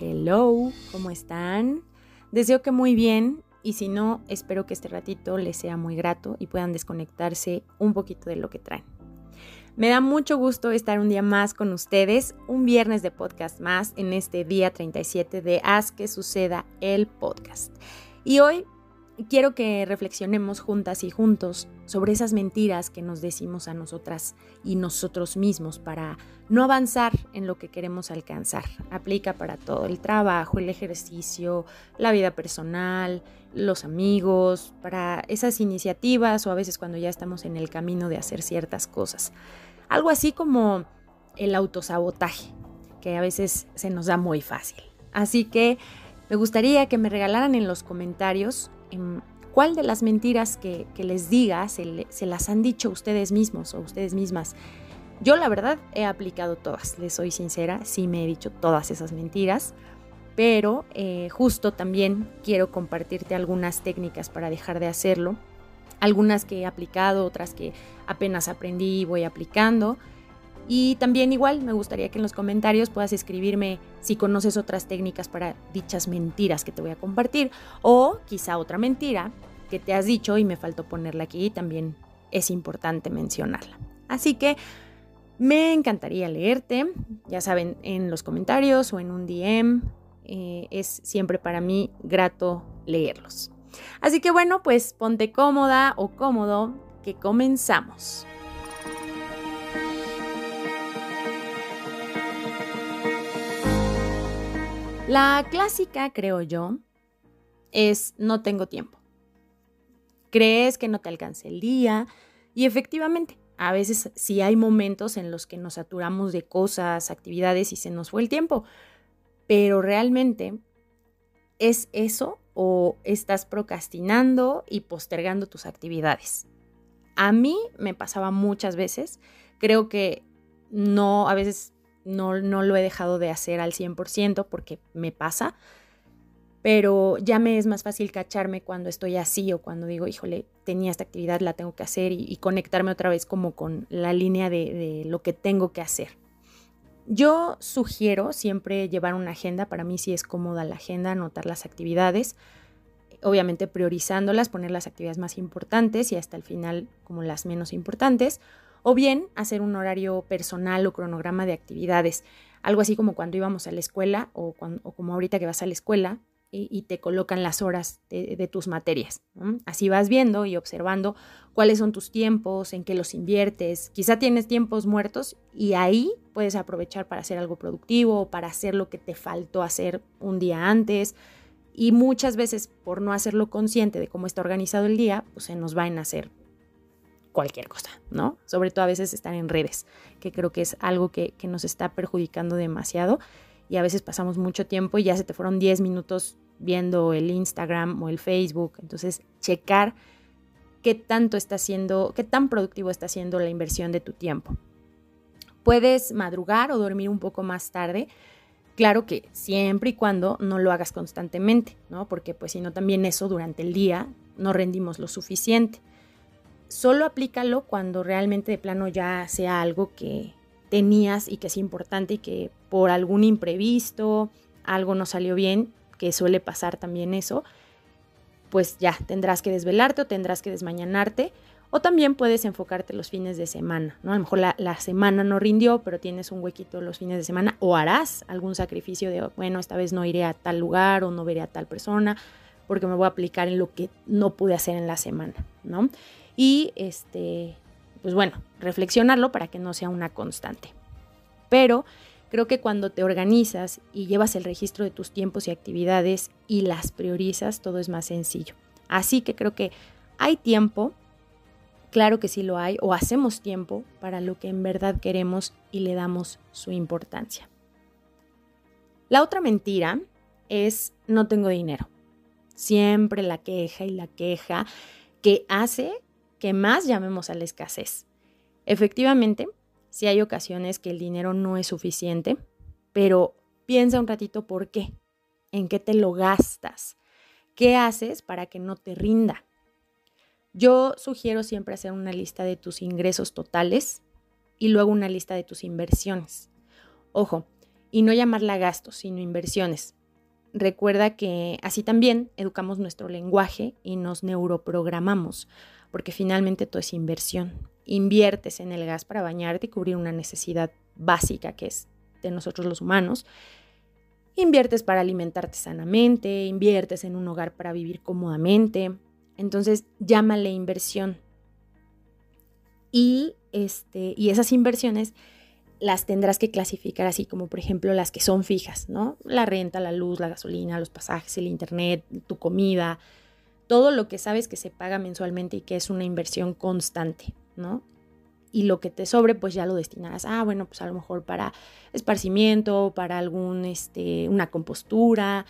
Hello, ¿cómo están? Deseo que muy bien y si no, espero que este ratito les sea muy grato y puedan desconectarse un poquito de lo que traen. Me da mucho gusto estar un día más con ustedes, un viernes de podcast más en este día 37 de Haz que suceda el podcast. Y hoy quiero que reflexionemos juntas y juntos sobre esas mentiras que nos decimos a nosotras y nosotros mismos para no avanzar en lo que queremos alcanzar. Aplica para todo, el trabajo, el ejercicio, la vida personal, los amigos, para esas iniciativas o a veces cuando ya estamos en el camino de hacer ciertas cosas. Algo así como el autosabotaje, que a veces se nos da muy fácil. Así que me gustaría que me regalaran en los comentarios cuál de las mentiras que, les diga se, las han dicho ustedes mismos o ustedes mismas. Yo la verdad he aplicado todas, les soy sincera, sí me he dicho todas esas mentiras, pero eh, justo también quiero compartirte algunas técnicas para dejar de hacerlo, algunas que he aplicado, otras que apenas aprendí y voy aplicando. Y también igual me gustaría que en los comentarios puedas escribirme si conoces otras técnicas para dichas mentiras que te voy a compartir o quizá otra mentira que te has dicho y me faltó ponerla aquí también es importante mencionarla. Así que me encantaría leerte, ya saben, en los comentarios o en un DM. Eh, es siempre para mí grato leerlos. Así que bueno, pues ponte cómoda o cómodo que comenzamos. La clásica, creo yo, es no tengo tiempo. Crees que no te alcance el día y efectivamente, a veces sí hay momentos en los que nos saturamos de cosas, actividades y se nos fue el tiempo, pero realmente es eso o estás procrastinando y postergando tus actividades. A mí me pasaba muchas veces, creo que no, a veces no, no lo he dejado de hacer al 100% porque me pasa, pero ya me es más fácil cacharme cuando estoy así o cuando digo, híjole, tenía esta actividad, la tengo que hacer y, conectarme otra vez como con la línea de, de, lo que tengo que hacer. Yo sugiero siempre llevar una agenda, para mí sí es cómoda la agenda, anotar las actividades, obviamente priorizándolas, poner las actividades más importantes y hasta el final como las menos importantes o bien hacer un horario personal o cronograma de actividades, algo así como cuando íbamos a la escuela o, como ahorita que vas a la escuela y, te colocan las horas de, tus materias. Así vas viendo y observando cuáles son tus tiempos, en qué los inviertes. Quizá tienes tiempos muertos y ahí puedes aprovechar para hacer algo productivo o para hacer lo que te faltó hacer un día antes. Y muchas veces por no hacerlo consciente de cómo está organizado el día, pues se nos va a hacer cualquier cosa, ¿no? Sobre todo a veces están en redes, que creo que es algo que, nos está perjudicando demasiado y a veces pasamos mucho tiempo y ya se te fueron 10 minutos viendo el Instagram o el Facebook. Entonces, checar qué tanto está haciendo, qué tan productivo está haciendo la inversión de tu tiempo. Puedes madrugar o dormir un poco más tarde. Claro que siempre y cuando no lo hagas constantemente, ¿no? Porque pues si no también eso durante el día no rendimos lo suficiente solo aplícalo cuando realmente de plano ya sea algo que tenías y que es importante y que por algún imprevisto, algo no salió bien, que suele pasar también eso, pues ya tendrás que desvelarte o tendrás que desmañanarte. O también puedes enfocarte los fines de semana, ¿no? A lo mejor la, la, semana no rindió, pero tienes un huequito los fines de semana o harás algún sacrificio de, bueno, esta vez no iré a tal lugar o no veré a tal persona porque me voy a aplicar en lo que no pude hacer en la semana, ¿no? Y este, pues bueno, reflexionarlo para que no sea una constante. Pero creo que cuando te organizas y llevas el registro de tus tiempos y actividades y las priorizas, todo es más sencillo. Así que creo que hay tiempo, claro que sí lo hay, o hacemos tiempo para lo que en verdad queremos y le damos su importancia. La otra mentira es no tengo dinero. Siempre la queja y la queja que hace que más llamemos a la escasez. Efectivamente, sí hay ocasiones que el dinero no es suficiente, pero piensa un ratito por qué, en qué te lo gastas, qué haces para que no te rinda. Yo sugiero siempre hacer una lista de tus ingresos totales y luego una lista de tus inversiones. Ojo, y no llamarla gastos, sino inversiones. Recuerda que así también educamos nuestro lenguaje y nos neuroprogramamos, porque finalmente todo es inversión. Inviertes en el gas para bañarte y cubrir una necesidad básica que es de nosotros los humanos. Inviertes para alimentarte sanamente, inviertes en un hogar para vivir cómodamente. Entonces, llámale inversión. Y, este, y esas inversiones las tendrás que clasificar así como por ejemplo las que son fijas, ¿no? La renta, la luz, la gasolina, los pasajes, el internet, tu comida, todo lo que sabes que se paga mensualmente y que es una inversión constante, ¿no? Y lo que te sobre, pues ya lo destinarás. Ah, bueno, pues a lo mejor para esparcimiento, para algún, este, una compostura,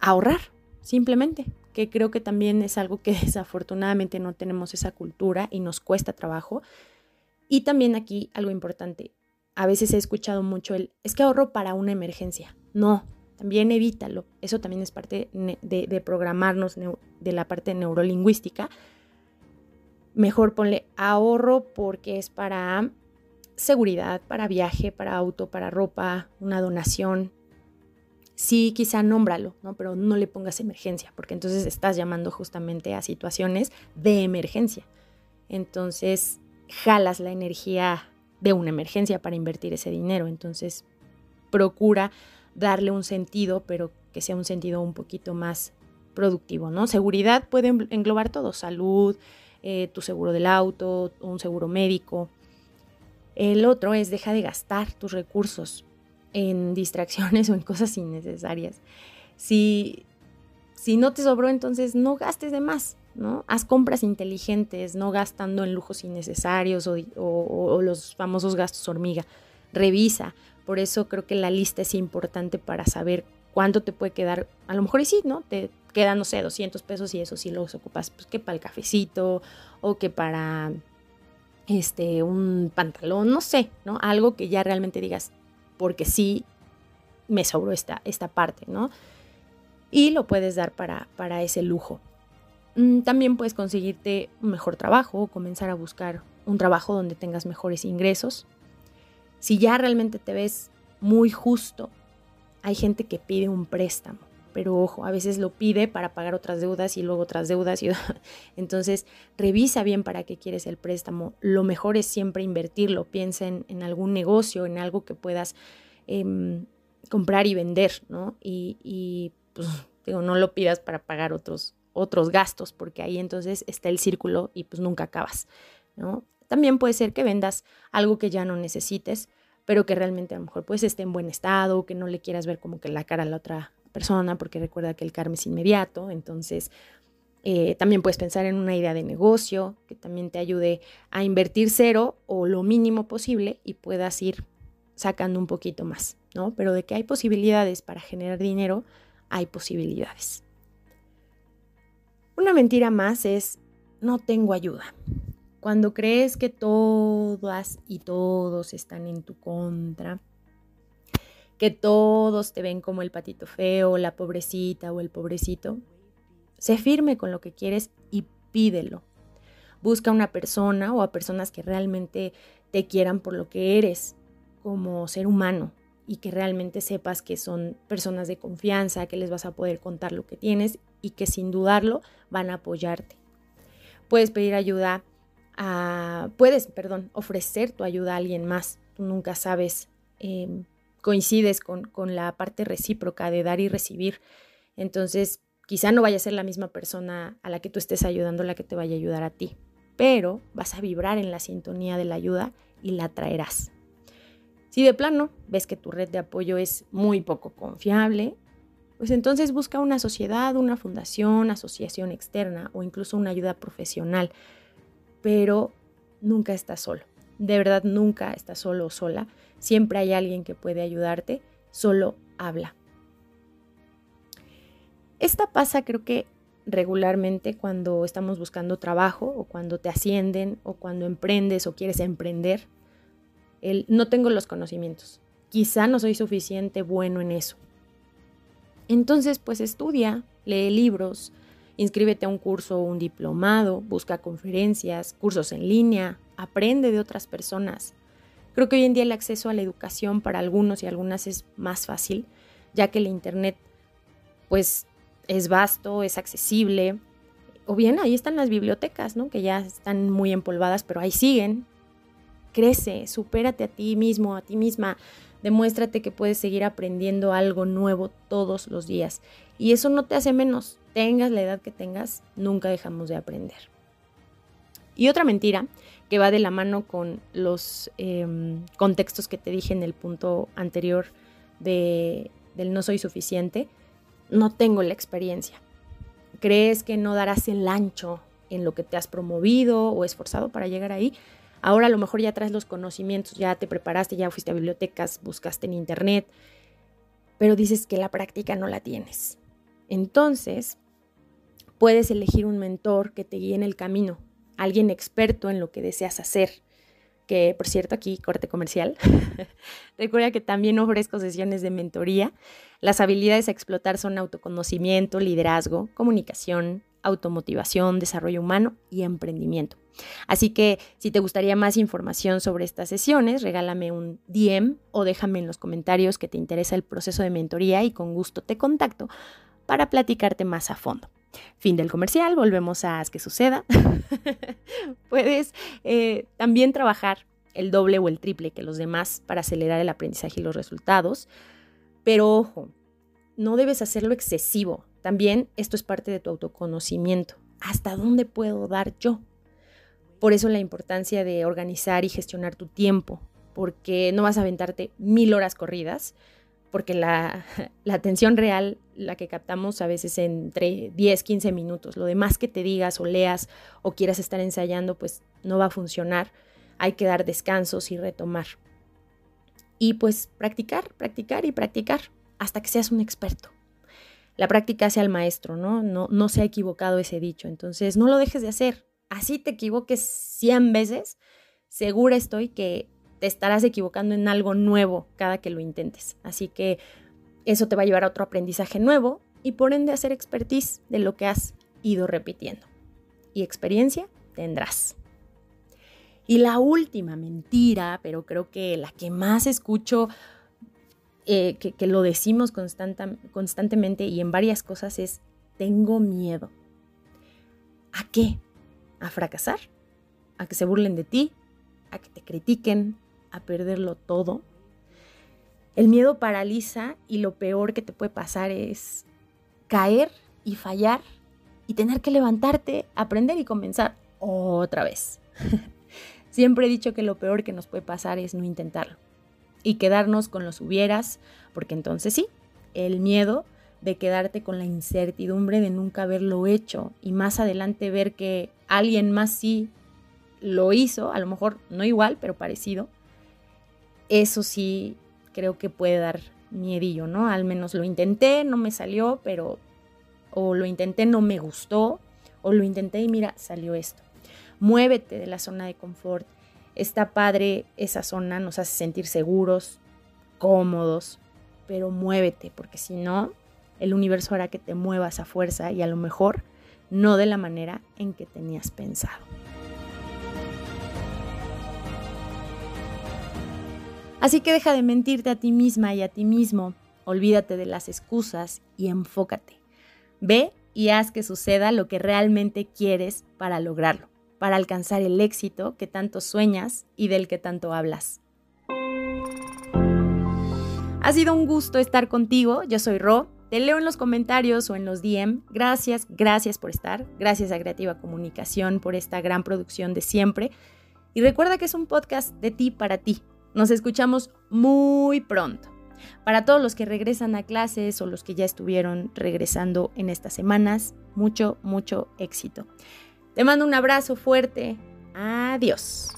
ahorrar, simplemente. Que creo que también es algo que desafortunadamente no tenemos esa cultura y nos cuesta trabajo. Y también aquí algo importante. A veces he escuchado mucho el, es que ahorro para una emergencia. No, también evítalo. Eso también es parte de, programarnos de la parte neurolingüística. Mejor ponle ahorro porque es para seguridad, para viaje, para auto, para ropa, una donación. Sí, quizá nómbralo, ¿no? Pero no le pongas emergencia, porque entonces estás llamando justamente a situaciones de emergencia. Entonces, jalas la energía de una emergencia para invertir ese dinero. Entonces, procura darle un sentido, pero que sea un sentido un poquito más productivo, ¿no? Seguridad puede englobar todo, salud, eh, tu seguro del auto, un seguro médico. El otro es deja de gastar tus recursos en distracciones o en cosas innecesarias. Si, si no te sobró, entonces no gastes de más, ¿no? Haz compras inteligentes, no gastando en lujos innecesarios o, o los famosos gastos hormiga. Revisa, por eso creo que la lista es importante para saber cuánto te puede quedar. A lo mejor sí, ¿no? Te quedan, no sé, 200 pesos y eso sí los ocupas, pues que para el cafecito o que para este, un pantalón, no sé, ¿no? Algo que ya realmente digas, porque sí me sobró esta, esta parte, ¿no? Y lo puedes dar para, para ese lujo. Mm, también puedes conseguirte un mejor trabajo o comenzar a buscar un trabajo donde tengas mejores ingresos. Si ya realmente te ves muy justo, hay gente que pide un préstamo, pero ojo, a veces lo pide para pagar otras deudas y luego otras deudas. Y, entonces, revisa bien para qué quieres el préstamo. Lo mejor es siempre invertirlo. Piensa en, algún negocio, en algo que puedas em, comprar y vender, ¿no? Y, pues, digo, no lo pidas para pagar otros, otros gastos, porque ahí entonces está el círculo y pues nunca acabas, ¿no? También puede ser que vendas algo que ya no necesites, pero que realmente a lo mejor pues esté en buen estado, que no le quieras ver como que la cara a la otra persona, porque recuerda que el karma es inmediato, entonces eh, también puedes pensar en una idea de negocio que también te ayude a invertir cero o lo mínimo posible y puedas ir sacando un poquito más, ¿no? Pero de que hay posibilidades para generar dinero, hay posibilidades. Una mentira más es no tengo ayuda. Cuando crees que todas y todos están en tu contra, que todos te ven como el patito feo, la pobrecita o el pobrecito, sé firme con lo que quieres y pídelo. Busca una persona o a personas que realmente te quieran por lo que eres como ser humano y que realmente sepas que son personas de confianza, que les vas a poder contar lo que tienes y que sin dudarlo van a apoyarte. Puedes pedir ayuda puedes, perdón, ofrecer tu ayuda a alguien más. Tú nunca sabes, em, coincides con, con la parte recíproca de dar y recibir. Entonces, quizá no vaya a ser la misma persona a la que tú estés ayudando la que te vaya a ayudar a ti, pero vas a vibrar en la sintonía de la ayuda y la traerás. Si de plano ves que tu red de apoyo es muy poco confiable, pues entonces busca una sociedad, una fundación, asociación externa o incluso una ayuda profesional pero nunca estás solo. De verdad, nunca estás solo o sola. Siempre hay alguien que puede ayudarte. Solo habla. Esta pasa creo que regularmente cuando estamos buscando trabajo o cuando te ascienden o cuando emprendes o quieres emprender. El, no tengo los conocimientos. Quizá no soy suficiente bueno en eso. Entonces, pues estudia, lee libros, Inscríbete a un curso o un diplomado, busca conferencias, cursos en línea, aprende de otras personas. Creo que hoy en día el acceso a la educación para algunos y algunas es más fácil, ya que el Internet pues es vasto, es accesible. O bien ahí están las bibliotecas, ¿no? Que ya están muy empolvadas, pero ahí siguen. Crece, supérate a ti mismo, a ti misma. Demuéstrate que puedes seguir aprendiendo algo nuevo todos los días. Y eso no te hace menos. Tengas la edad que tengas, nunca dejamos de aprender. Y otra mentira que va de la mano con los em, contextos que te dije en el punto anterior de, del no soy suficiente, no tengo la experiencia. Crees que no darás el ancho en lo que te has promovido o esforzado para llegar ahí. Ahora a lo mejor ya traes los conocimientos, ya te preparaste, ya fuiste a bibliotecas, buscaste en internet, pero dices que la práctica no la tienes. Entonces, puedes elegir un mentor que te guíe en el camino, alguien experto en lo que deseas hacer. Que, por cierto, aquí corte comercial. Recuerda que también ofrezco sesiones de mentoría. Las habilidades a explotar son autoconocimiento, liderazgo, comunicación, automotivación, desarrollo humano y emprendimiento. Así que si te gustaría más información sobre estas sesiones, regálame un DM o déjame en los comentarios que te interesa el proceso de mentoría y con gusto te contacto para platicarte más a fondo. Fin del comercial, volvemos a que suceda. Puedes eh, también trabajar el doble o el triple que los demás para acelerar el aprendizaje y los resultados. Pero ojo, no debes hacerlo excesivo. También esto es parte de tu autoconocimiento. ¿Hasta dónde puedo dar yo? Por eso la importancia de organizar y gestionar tu tiempo, porque no vas a aventarte mil horas corridas, porque la, atención real, la que captamos a veces entre 10, 15 minutos, lo demás que te digas o leas o quieras estar ensayando, pues no va a funcionar. Hay que dar descansos y retomar. Y pues practicar, practicar y practicar hasta que seas un experto. La práctica hace al maestro, ¿no? No, no se ha equivocado ese dicho. Entonces, no lo dejes de hacer. Así te equivoques 100 veces, segura estoy que te estarás equivocando en algo nuevo cada que lo intentes. Así que eso te va a llevar a otro aprendizaje nuevo y por ende a hacer expertise de lo que has ido repitiendo. Y experiencia tendrás. Y la última mentira, pero creo que la que más escucho, eh, que, que, lo decimos constantemente y en varias cosas, es tengo miedo. ¿A qué? ¿A fracasar? ¿A que se burlen de ti? ¿A que te critiquen? A perderlo todo. El miedo paraliza y lo peor que te puede pasar es caer y fallar y tener que levantarte, aprender y comenzar otra vez. Siempre he dicho que lo peor que nos puede pasar es no intentarlo y quedarnos con los hubieras, porque entonces sí, el miedo de quedarte con la incertidumbre de nunca haberlo hecho y más adelante ver que alguien más sí lo hizo, a lo mejor no igual, pero parecido, eso sí creo que puede dar miedillo, ¿no? Al menos lo intenté, no me salió, pero o lo intenté, no me gustó, o lo intenté y mira, salió esto. Muévete de la zona de confort. Está padre esa zona, nos hace sentir seguros, cómodos, pero muévete, porque si no, el universo hará que te muevas a fuerza y a lo mejor no de la manera en que tenías pensado. Así que deja de mentirte a ti misma y a ti mismo. Olvídate de las excusas y enfócate. Ve y haz que suceda lo que realmente quieres para lograrlo, para alcanzar el éxito que tanto sueñas y del que tanto hablas. Ha sido un gusto estar contigo. Yo soy Ro. Te leo en los comentarios o en los DM. Gracias, gracias por estar. Gracias a Creativa Comunicación por esta gran producción de siempre. Y recuerda que es un podcast de ti para ti nos escuchamos muy pronto. Para todos los que regresan a clases o los que ya estuvieron regresando en estas semanas, mucho, mucho éxito. Te mando un abrazo fuerte. Adiós.